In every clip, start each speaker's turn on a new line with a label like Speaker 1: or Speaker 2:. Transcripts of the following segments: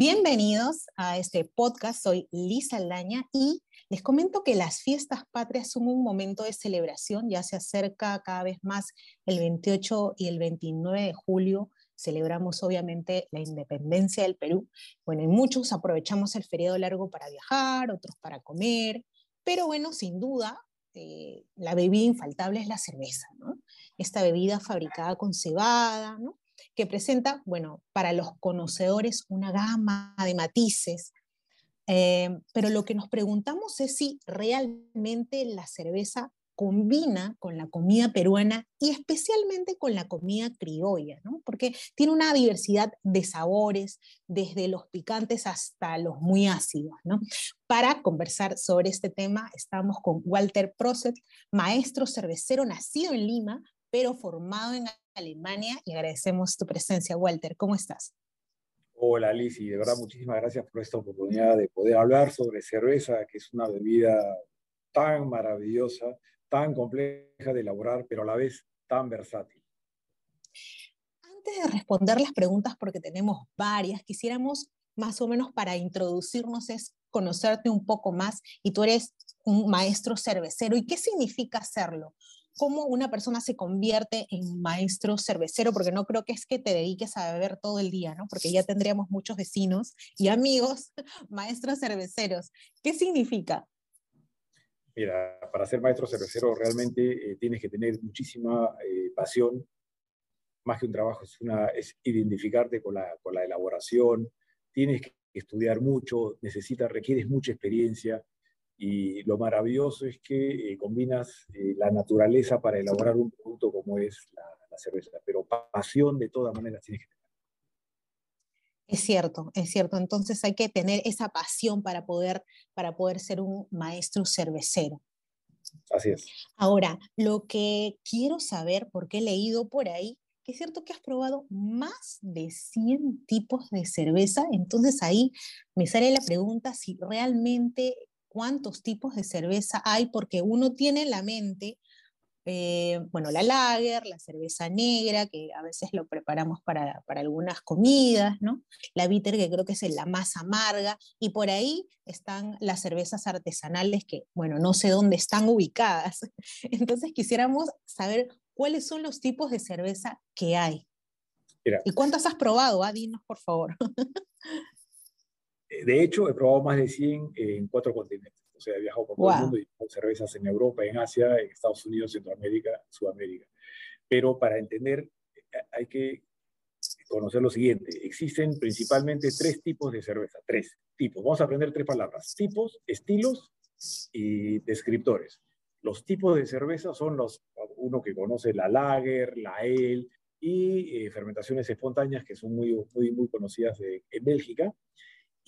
Speaker 1: Bienvenidos a este podcast. Soy Lisa Aldaña y les comento que las fiestas patrias son un momento de celebración. Ya se acerca cada vez más el 28 y el 29 de julio. Celebramos obviamente la independencia del Perú. Bueno, y muchos aprovechamos el feriado largo para viajar, otros para comer, pero bueno, sin duda, eh, la bebida infaltable es la cerveza, ¿no? Esta bebida fabricada con cebada, ¿no? Que presenta, bueno, para los conocedores una gama de matices, eh, pero lo que nos preguntamos es si realmente la cerveza combina con la comida peruana y especialmente con la comida criolla, ¿no? porque tiene una diversidad de sabores, desde los picantes hasta los muy ácidos. ¿no? Para conversar sobre este tema estamos con Walter Proset, maestro cervecero nacido en Lima, pero formado en Alemania y agradecemos tu presencia. Walter, ¿cómo estás?
Speaker 2: Hola Liz, y de verdad muchísimas gracias por esta oportunidad de poder hablar sobre cerveza, que es una bebida tan maravillosa, tan compleja de elaborar, pero a la vez tan versátil.
Speaker 1: Antes de responder las preguntas, porque tenemos varias, quisiéramos más o menos para introducirnos es conocerte un poco más y tú eres un maestro cervecero. ¿Y qué significa hacerlo? Cómo una persona se convierte en maestro cervecero, porque no creo que es que te dediques a beber todo el día, ¿no? Porque ya tendríamos muchos vecinos y amigos maestros cerveceros. ¿Qué significa?
Speaker 2: Mira, para ser maestro cervecero realmente eh, tienes que tener muchísima eh, pasión, más que un trabajo, es, una, es identificarte con la, con la elaboración, tienes que estudiar mucho, necesitas, requieres mucha experiencia, y lo maravilloso es que eh, combinas eh, la naturaleza para elaborar un producto como es la, cerveza, pero pasión de todas maneras tienes que tener.
Speaker 1: Es cierto, es cierto. Entonces hay que tener esa pasión para poder, para poder ser un maestro cervecero.
Speaker 2: Así es.
Speaker 1: Ahora, lo que quiero saber, porque he leído por ahí, que es cierto que has probado más de 100 tipos de cerveza, entonces ahí me sale la pregunta si realmente cuántos tipos de cerveza hay, porque uno tiene en la mente, eh, bueno, la lager, la cerveza negra, que a veces lo preparamos para, algunas comidas, ¿no? La bitter, que creo que es la más amarga, y por ahí están las cervezas artesanales que, bueno, no sé dónde están ubicadas. Entonces quisiéramos saber cuáles son los tipos de cerveza que hay. ¿Y cuántas has probado? Ah, dinos, por favor.
Speaker 2: De hecho, he probado más de 100 en cuatro continentes. O sea, he viajado por todo el mundo y he cervezas en Europa, en Asia, en Estados Unidos, Centroamérica, Sudamérica. Pero para entender, eh, hay que conocer lo siguiente. Existen principalmente tres tipos de cerveza. Tres tipos. Vamos a aprender tres palabras. Tipos, estilos y descriptores. Los tipos de cerveza son los, uno que conoce la lager, la ale y eh, fermentaciones espontáneas que son muy, muy, muy conocidas en Bélgica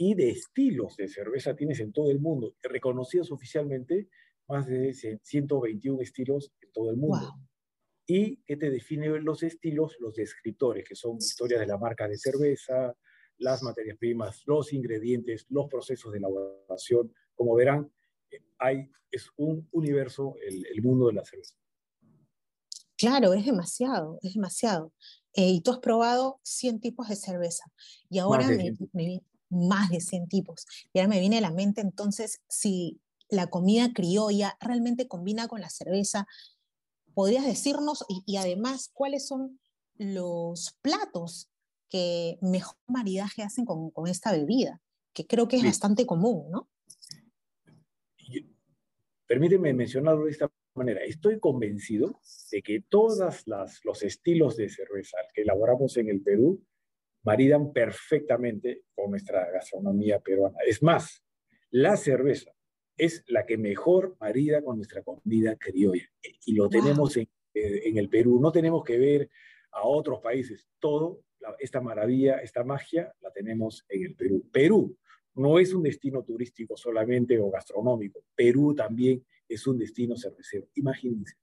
Speaker 2: y de estilos de cerveza tienes en todo el mundo, reconocidos oficialmente, más de 121 estilos en todo el mundo. ¿Y qué te define los estilos? Los descriptores, que son historias de la marca de cerveza, las materias primas, los ingredientes, los procesos de elaboración. Como verán, hay, es un universo el, el mundo de la cerveza.
Speaker 1: Claro, es demasiado, es demasiado. Eh, y tú has probado 100 tipos de cerveza. Y ahora me, me, más de 100 tipos. Y ahora me viene a la mente entonces si la comida criolla realmente combina con la cerveza. ¿Podrías decirnos y, además cuáles son los platos que mejor maridaje hacen con, esta bebida? Que creo que es bastante común, ¿no?
Speaker 2: Permíteme mencionarlo de esta manera. Estoy convencido de que todos los estilos de cerveza que elaboramos en el Perú maridan perfectamente con nuestra gastronomía peruana. Es más, la cerveza es la que mejor marida con nuestra comida criolla. Y lo tenemos en, eh, en, el Perú. No tenemos que ver a otros países. Todo, esta maravilla, esta magia, la tenemos en el Perú. Perú no es un destino turístico solamente o gastronómico. Perú también es un destino cervecero. Imagínense.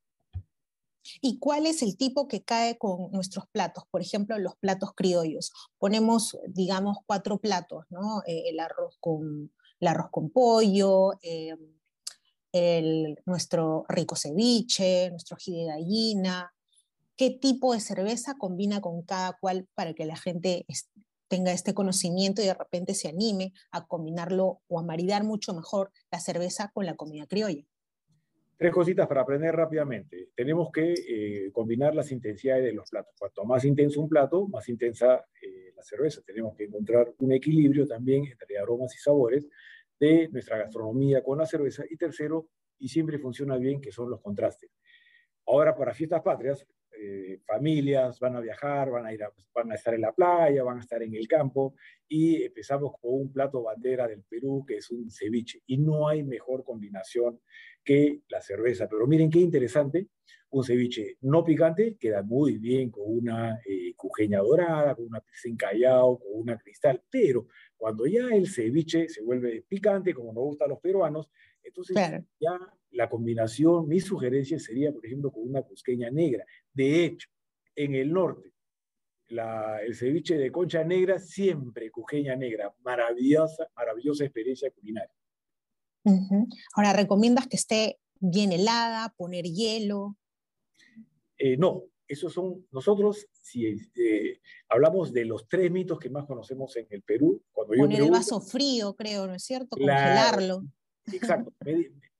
Speaker 1: ¿Y cuál es el tipo que cae con nuestros platos? Por ejemplo, los platos criollos. Ponemos, digamos, cuatro platos, ¿no? Eh, el, arroz con, el arroz con pollo, eh, el, nuestro rico ceviche, nuestro ají de gallina. ¿Qué tipo de cerveza combina con cada cual para que la gente tenga este conocimiento y de repente se anime a combinarlo o a maridar mucho mejor la cerveza con la comida criolla.
Speaker 2: Tres cositas para aprender rápidamente. Tenemos que eh, combinar las intensidades de los platos. Cuanto más intenso un plato, más intensa eh, la cerveza. Tenemos que encontrar un equilibrio también entre aromas y sabores de nuestra gastronomía con la cerveza. Y tercero, y siempre funciona bien, que son los contrastes. Ahora, para fiestas patrias, eh, familias van a viajar, van a, ir van a estar en la playa, van a estar en el campo, y empezamos con un plato bandera del Perú, que es un ceviche. Y no hay mejor combinación que la cerveza. Pero miren qué interesante, un ceviche no picante queda muy bien con una eh, cujeña dorada, con una pizza encallado, con una cristal, pero cuando ya el ceviche se vuelve picante, como nos gusta a los peruanos, entonces ya la combinación, mi sugerencia sería, por ejemplo, con una cusqueña negra. De hecho, en el norte, el ceviche de concha negra, siempre cusqueña negra, maravillosa, maravillosa experiencia culinaria.
Speaker 1: Ahora, ¿recomiendas que esté bien helada, poner hielo?
Speaker 2: Eh, no, esos son, nosotros, si eh, hablamos de los tres mitos que más conocemos en el Perú,
Speaker 1: cuando Poner el vaso frío, creo, ¿no es cierto? Congelarlo.
Speaker 2: Exacto,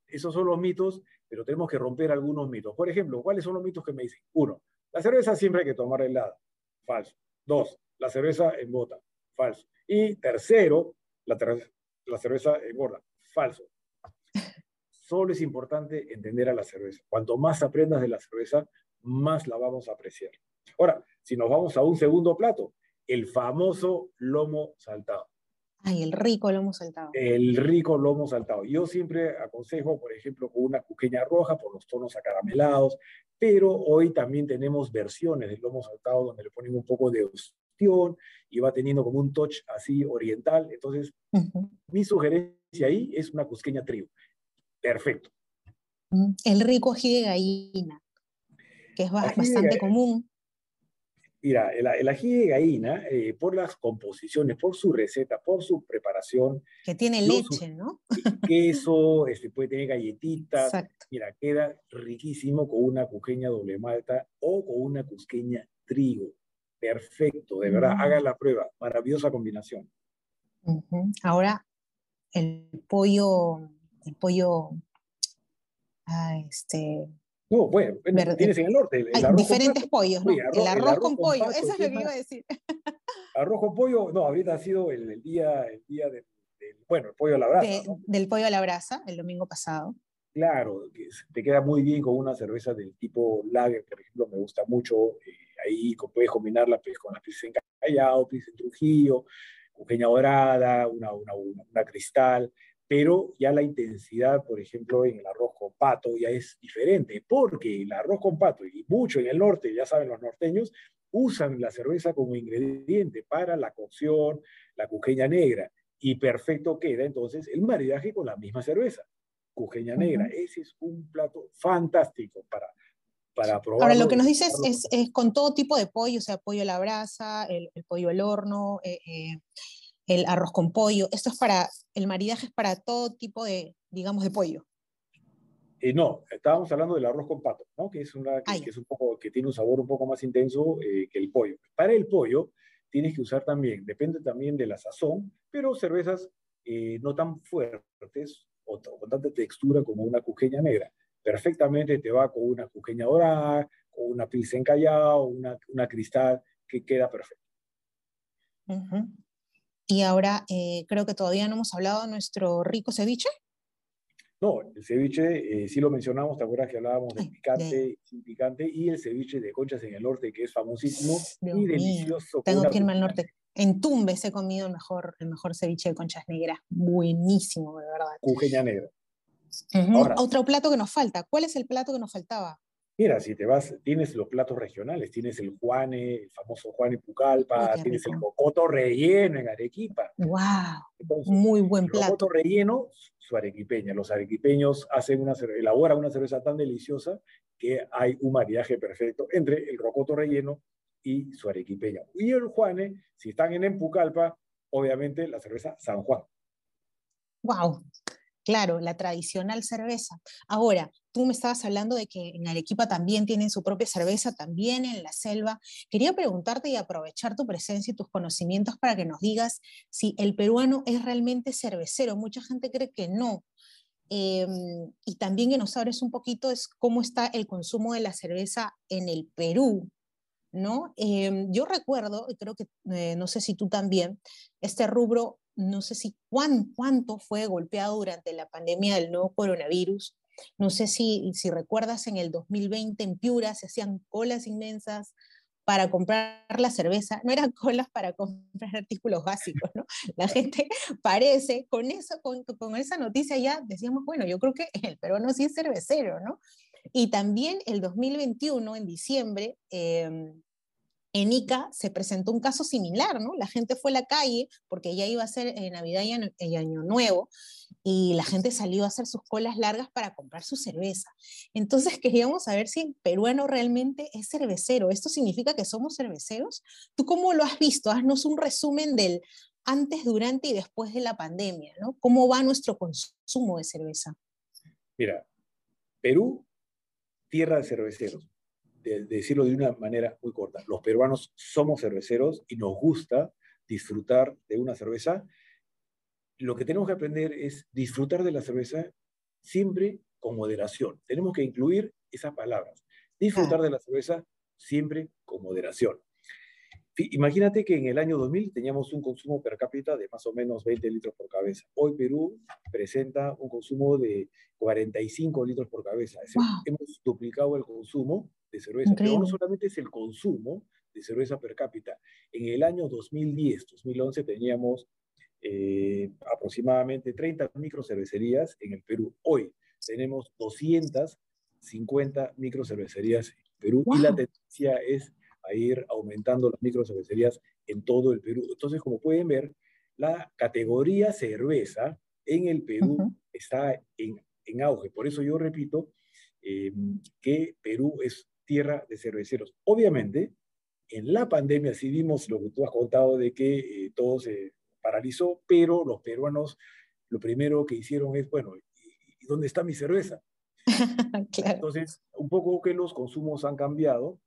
Speaker 2: esos son los mitos, pero tenemos que romper algunos mitos. Por ejemplo, ¿cuáles son los mitos que me dicen? Uno, la cerveza siempre hay que tomar helada. Falso. Dos, la cerveza engorda. Falso. Y tercero, la, la cerveza engorda. Falso. Solo es importante entender a la cerveza. Cuanto más aprendas de la cerveza, más la vamos a apreciar. Ahora, si nos vamos a un segundo plato, el famoso lomo saltado.
Speaker 1: Ay, el rico lomo saltado.
Speaker 2: El rico lomo saltado. Yo siempre aconsejo, por ejemplo, con una cuqueña roja por los tonos acaramelados, pero hoy también tenemos versiones del lomo saltado donde le ponen un poco de ostión y va teniendo como un touch así oriental. Entonces, mi sugerencia ahí es una cusqueña trío. Perfecto.
Speaker 1: El rico ají de gallina, que es bastante común.
Speaker 2: Mira, el, ají de gallina, eh, por las composiciones, por su receta, por su preparación.
Speaker 1: Que tiene leche, ¿no?
Speaker 2: Queso, este, puede tener galletitas. Mira, queda riquísimo con una cuqueña doble malta o con una cusqueña trigo. Perfecto, de verdad, hagan la prueba. Maravillosa combinación.
Speaker 1: Ahora, el pollo, el pollo, ah, este,
Speaker 2: no, bueno, tienes en el norte.
Speaker 1: Hay diferentes pollos, ¿no? el, arroz con, pollo, eso es lo que iba a decir.
Speaker 2: Arroz con pollo, no, ahorita ha sido el, día, el día del, bueno, el pollo a la brasa.
Speaker 1: Del pollo a la brasa, el domingo pasado.
Speaker 2: Claro, te queda muy bien con una cerveza del tipo lager, por ejemplo, me gusta mucho. Eh, ahí puedes combinarla pues, con la pizza en Callao, pizza en Trujillo, cujeña dorada, una, una, una cristal pero ya la intensidad, por ejemplo, en el arroz con pato ya es diferente, porque el arroz con pato, y mucho en el norte, ya saben los norteños, usan la cerveza como ingrediente para la cocción, la cujeña negra, y perfecto queda entonces el maridaje con la misma cerveza, cujeña negra. Ese es un plato fantástico para, para probar.
Speaker 1: Ahora, lo que nos dices es, es, con todo tipo de pollo, o sea, pollo a la brasa, el, pollo al horno, eh, eh el arroz con pollo. Esto es para, el maridaje es para todo tipo de, digamos, de pollo.
Speaker 2: Eh, no, estábamos hablando del arroz con pato, ¿no? que, es una, que, es un poco, que tiene un sabor un poco más intenso eh, que el pollo. Para el pollo tienes que usar también, depende también de la sazón, pero cervezas eh, no tan fuertes o, con tanta textura como una cujeña negra. Perfectamente te va con una cujeña dorada, con una pizza encallada, una, una cristal, que queda perfecto.
Speaker 1: Y ahora eh, creo que todavía no hemos hablado de nuestro rico ceviche.
Speaker 2: No, el ceviche eh, sí lo mencionamos, ¿te acuerdas que hablábamos de picante, sin picante? Y el ceviche de conchas en el norte, que es famosísimo y delicioso.
Speaker 1: Tengo que irme al norte. En Tumbes he comido el mejor, el mejor ceviche de conchas negras. Buenísimo, de verdad.
Speaker 2: Cujeña negra.
Speaker 1: Otro plato que nos falta. ¿Cuál es el plato que nos faltaba?
Speaker 2: Mira, si te vas, tienes los platos regionales, tienes el Juane, el famoso Juane Pucallpa, tienes el cocoto relleno en Arequipa.
Speaker 1: ¡Wow! Muy buen plato.
Speaker 2: El cocoto relleno, su arequipeña. Los arequipeños hacen una, elaboran una cerveza tan deliciosa que hay un maridaje perfecto entre el rocoto relleno y su arequipeña. Y el Juane, si están en Empucalpa, obviamente la cerveza San Juan.
Speaker 1: ¡Wow! Claro, la tradicional cerveza. Ahora, tú me estabas hablando de que en Arequipa también tienen su propia cerveza, también en la selva. Quería preguntarte y aprovechar tu presencia y tus conocimientos para que nos digas si el peruano es realmente cervecero. Mucha gente cree que no. Em, y también que nos abres un poquito es cómo está el consumo de la cerveza en el Perú, ¿no? Em, yo recuerdo, y creo que, eh, no sé si tú también, este rubro, no sé si cuán, cuánto fue golpeado durante la pandemia del nuevo coronavirus. No sé si, si recuerdas en el 2020 en Piura se hacían colas inmensas para comprar la cerveza, no eran colas para comprar artículos básicos, ¿no? La gente parece, con, eso, con, con esa noticia ya decíamos, bueno, yo creo que el peruano sí es cervecero, ¿no? Y también el 2021, en diciembre, em, en Ica se presentó un caso similar, ¿no? La gente fue a la calle porque ya iba a ser eh, Navidad y Año Nuevo y la gente salió a hacer sus colas largas para comprar su cerveza. Entonces queríamos saber si el peruano realmente es cervecero. ¿Esto significa que somos cerveceros? ¿Tú cómo lo has visto? Haznos un resumen del antes, durante y después de la pandemia, ¿no? ¿Cómo va nuestro consumo de cerveza?
Speaker 2: Mira, Perú, tierra de cerveceros decirlo de una manera muy corta. Los peruanos somos cerveceros y nos gusta disfrutar de una cerveza. Lo que tenemos que aprender es disfrutar de la cerveza siempre con moderación. Tenemos que incluir esas palabras. Disfrutar de la cerveza siempre con moderación. Imagínate que en el año 2000 teníamos un consumo per cápita de más o menos 20 litros por cabeza. Hoy Perú presenta un consumo de 45 litros por cabeza. Hemos duplicado el consumo de cerveza. Pero no solamente es el consumo de cerveza per cápita. En el año 2010, 2011 teníamos eh, aproximadamente 30 microcervecerías en el Perú. Hoy tenemos 250 microcervecerías en Perú y la tendencia es a ir aumentando las microcervecerías en todo el Perú. Entonces, como pueden ver, la categoría cerveza en el Perú está en, en, auge. Por eso yo repito eh, que Perú es tierra de cerveceros. Obviamente, en la pandemia sí vimos lo que tú has contado de que eh, todo se paralizó, pero los peruanos lo primero que hicieron es, bueno, ¿y, dónde está mi cerveza? Entonces, un poco que los consumos han cambiado,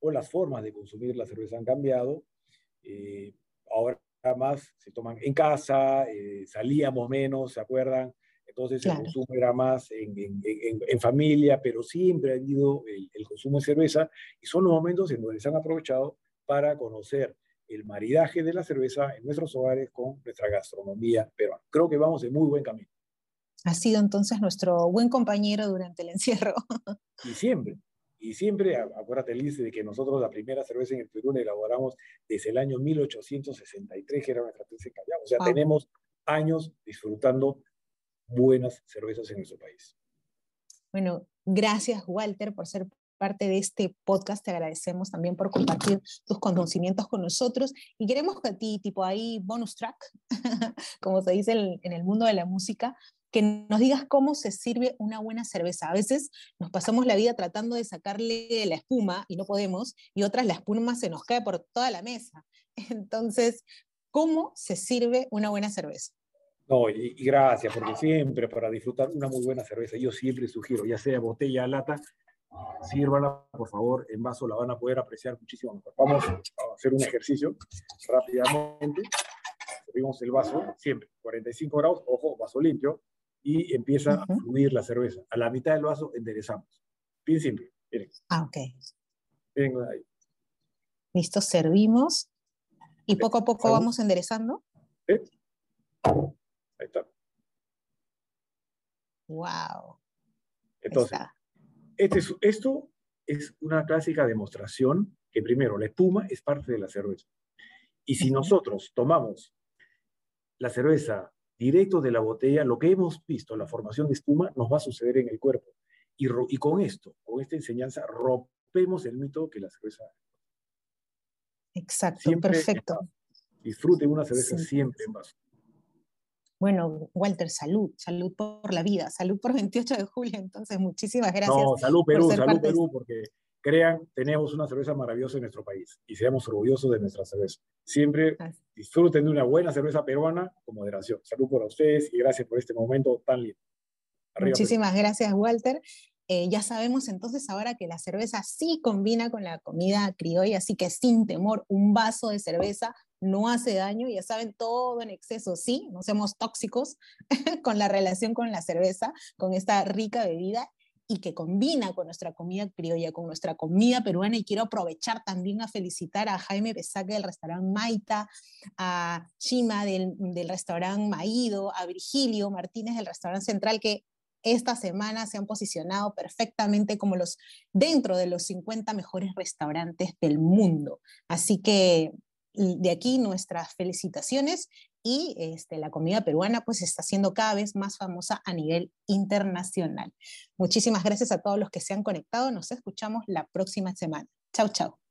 Speaker 2: o las formas de consumir la cerveza han cambiado. Eh, ahora más se toman en casa, eh, salíamos menos, ¿se acuerdan? Entonces el consumo era más en, familia, pero siempre ha habido el, consumo de cerveza y son los momentos en donde se han aprovechado para conocer el maridaje de la cerveza en nuestros hogares con nuestra gastronomía peruana. Creo que vamos en muy buen camino.
Speaker 1: Ha sido entonces nuestro buen compañero durante el encierro.
Speaker 2: Y siempre, y siempre, acuérdate, Liz, de que nosotros la primera cerveza en el Perú la elaboramos desde el año 1863, que era nuestra tercera O sea, tenemos años disfrutando buenas cervezas en nuestro país.
Speaker 1: Bueno, gracias Walter por ser parte de este podcast. Te agradecemos también por compartir tus conocimientos con nosotros y queremos que a ti, tipo ahí, bonus track, como se dice en el mundo de la música, que nos digas cómo se sirve una buena cerveza. A veces nos pasamos la vida tratando de sacarle la espuma y no podemos, y otras la espuma se nos cae por toda la mesa. Entonces, ¿cómo se sirve una buena cerveza?
Speaker 2: No, y, gracias, porque siempre para disfrutar una muy buena cerveza, yo siempre sugiero, ya sea botella lata, sírvala, por favor, en vaso, la van a poder apreciar muchísimo mejor. Vamos a hacer un ejercicio rápidamente. Servimos el vaso, siempre, 45 grados, ojo, vaso limpio, y empieza a fluir la cerveza. A la mitad del vaso enderezamos. Bien simple. Miren.
Speaker 1: Ah, ok. Miren ahí. Listo, servimos. Y poco a poco vamos enderezando. ¿Eh?
Speaker 2: Ahí está.
Speaker 1: Wow.
Speaker 2: Entonces, este esto es una clásica demostración que primero, la espuma es parte de la cerveza. Y si nosotros tomamos la cerveza directo de la botella, lo que hemos visto, la formación de espuma, nos va a suceder en el cuerpo. Y, y con esto, con esta enseñanza, rompemos el mito que la cerveza...
Speaker 1: Exacto, perfecto.
Speaker 2: Disfruten una cerveza siempre en vaso.
Speaker 1: Bueno, Walter, salud, salud por la vida, salud por 28 de julio. Entonces, muchísimas gracias.
Speaker 2: No, salud Perú, salud Perú, porque crean, tenemos una cerveza maravillosa en nuestro país y seamos orgullosos de nuestra cerveza. Siempre disfruten de una buena cerveza peruana con moderación. Salud por ustedes y gracias por este momento tan lindo.
Speaker 1: Muchísimas gracias, Walter. Eh, ya sabemos entonces ahora que la cerveza sí combina con la comida criolla, así que sin temor, un vaso de cerveza no hace daño, ya saben, todo en exceso, sí, no seamos tóxicos con la relación con la cerveza, con esta rica bebida y que combina con nuestra comida criolla, con nuestra comida peruana. Y quiero aprovechar también a felicitar a Jaime Besaque del restaurante Maita, a Chima del, del restaurante Maído, a Virgilio Martínez del restaurante Central, que esta semana se han posicionado perfectamente como los dentro de los 50 mejores restaurantes del mundo. Así que de aquí nuestras felicitaciones y este, la comida peruana pues está siendo cada vez más famosa a nivel internacional. Muchísimas gracias a todos los que se han conectado. Nos escuchamos la próxima semana. Chau, chau.